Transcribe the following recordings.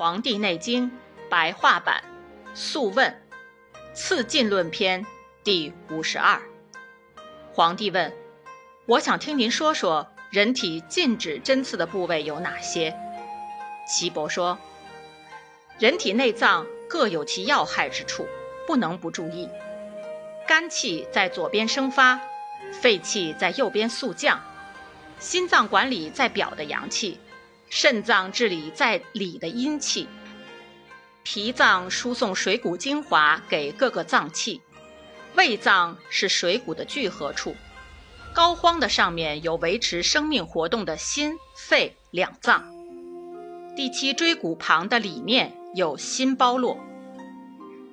黄帝内经白话版《素问·刺进论篇》第五十二。皇帝问：“我想听您说说人体禁止针刺的部位有哪些？”岐伯说：“人体内脏各有其要害之处，不能不注意。肝气在左边生发，肺气在右边速降，心脏管理在表的阳气。”肾脏治理在里的阴气，脾脏输送水谷精华给各个脏器，胃脏是水谷的聚合处，膏肓的上面有维持生命活动的心、肺两脏，第七椎骨旁的里面有心包络。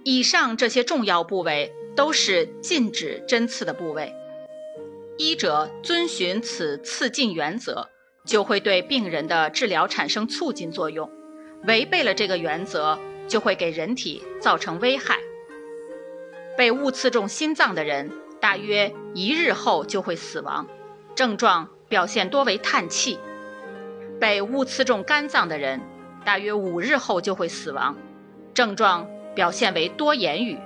以上这些重要部位都是禁止针刺的部位，医者遵循此刺禁原则。就会对病人的治疗产生促进作用，违背了这个原则，就会给人体造成危害。被误刺中心脏的人，大约一日后就会死亡，症状表现多为叹气；被误刺中肝脏的人，大约五日后就会死亡，症状表现为多言语；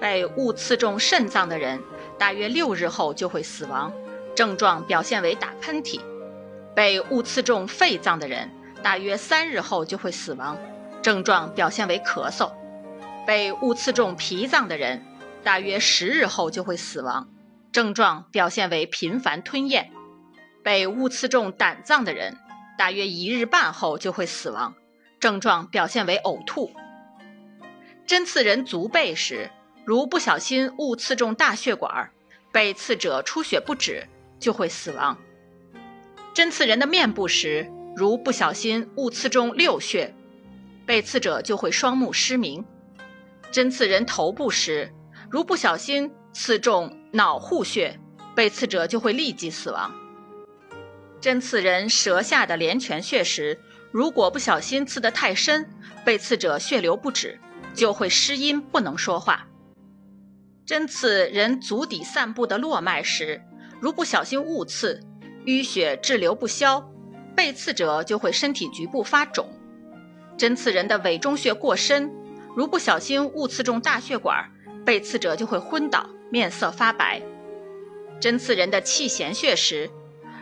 被误刺中肾脏的人，大约六日后就会死亡，症状表现为打喷嚏。被误刺中肺脏的人，大约三日后就会死亡，症状表现为咳嗽；被误刺中脾脏的人，大约十日后就会死亡，症状表现为频繁吞咽；被误刺中胆脏的人，大约一日半后就会死亡，症状表现为呕吐。针刺人足背时，如不小心误刺中大血管，被刺者出血不止，就会死亡。针刺人的面部时，如不小心误刺中六穴，被刺者就会双目失明；针刺人头部时，如不小心刺中脑户穴，被刺者就会立即死亡。针刺人舌下的连泉穴时，如果不小心刺得太深，被刺者血流不止，就会失音不能说话。针刺人足底散布的络脉时，如不小心误刺。淤血滞留不消，被刺者就会身体局部发肿。针刺人的委中穴过深，如不小心误刺中大血管，被刺者就会昏倒，面色发白。针刺人的气弦穴时，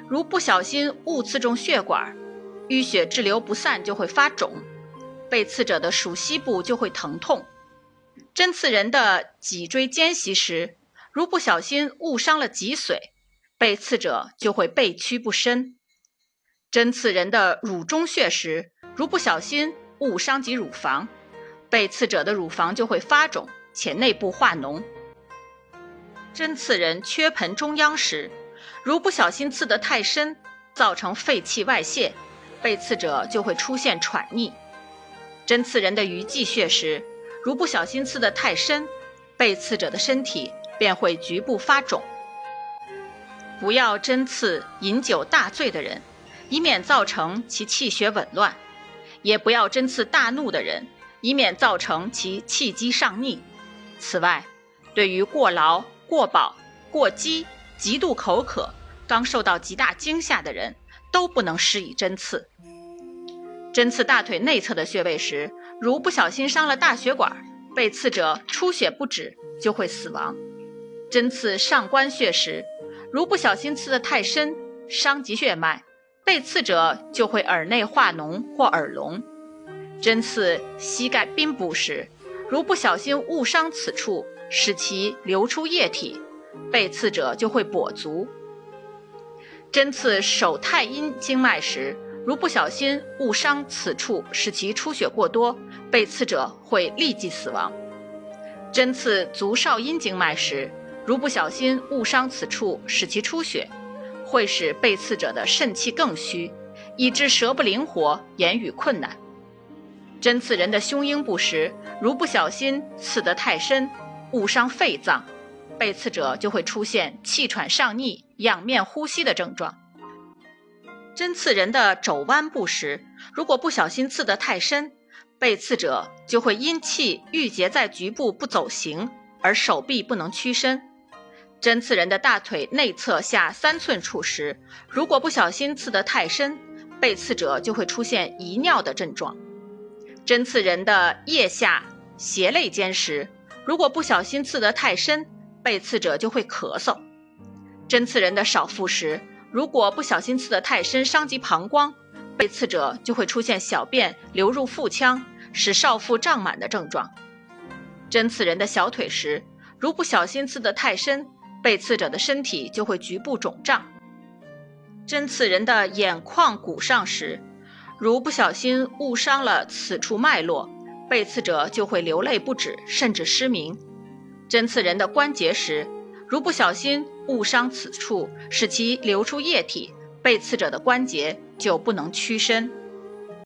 如不小心误刺中血管，淤血滞留不散就会发肿，被刺者的属膝部就会疼痛。针刺人的脊椎间隙时，如不小心误伤了脊髓。被刺者就会背屈不伸。针刺人的乳中穴时，如不小心误伤及乳房，被刺者的乳房就会发肿且内部化脓。针刺人缺盆中央时，如不小心刺得太深，造成肺气外泄，被刺者就会出现喘逆。针刺人的鱼际穴时，如不小心刺得太深，被刺者的身体便会局部发肿。不要针刺饮酒大醉的人，以免造成其气血紊乱；也不要针刺大怒的人，以免造成其气机上逆。此外，对于过劳、过饱、过饥、极度口渴、刚受到极大惊吓的人，都不能施以针刺。针刺大腿内侧的穴位时，如不小心伤了大血管，被刺者出血不止，就会死亡。针刺上关穴时，如不小心刺得太深，伤及血脉，被刺者就会耳内化脓或耳聋。针刺膝盖髌部时，如不小心误伤此处，使其流出液体，被刺者就会跛足。针刺手太阴经脉时，如不小心误伤此处，使其出血过多，被刺者会立即死亡。针刺足少阴经脉时，如不小心误伤此处，使其出血，会使被刺者的肾气更虚，以致舌不灵活，言语困难。针刺人的胸阴部时，如不小心刺得太深，误伤肺脏，被刺者就会出现气喘上逆、仰面呼吸的症状。针刺人的肘弯部时，如果不小心刺得太深，被刺者就会因气郁结在局部不走形，而手臂不能屈伸。针刺人的大腿内侧下三寸处时，如果不小心刺得太深，被刺者就会出现遗尿的症状。针刺人的腋下、胁肋间时，如果不小心刺得太深，被刺者就会咳嗽；针刺人的少腹时，如果不小心刺得太深，伤及膀胱，被刺者就会出现小便流入腹腔，使少腹胀满的症状。针刺人的小腿时，如不小心刺得太深，被刺者的身体就会局部肿胀。针刺人的眼眶骨上时，如不小心误伤了此处脉络，被刺者就会流泪不止，甚至失明。针刺人的关节时，如不小心误伤此处，使其流出液体，被刺者的关节就不能屈伸。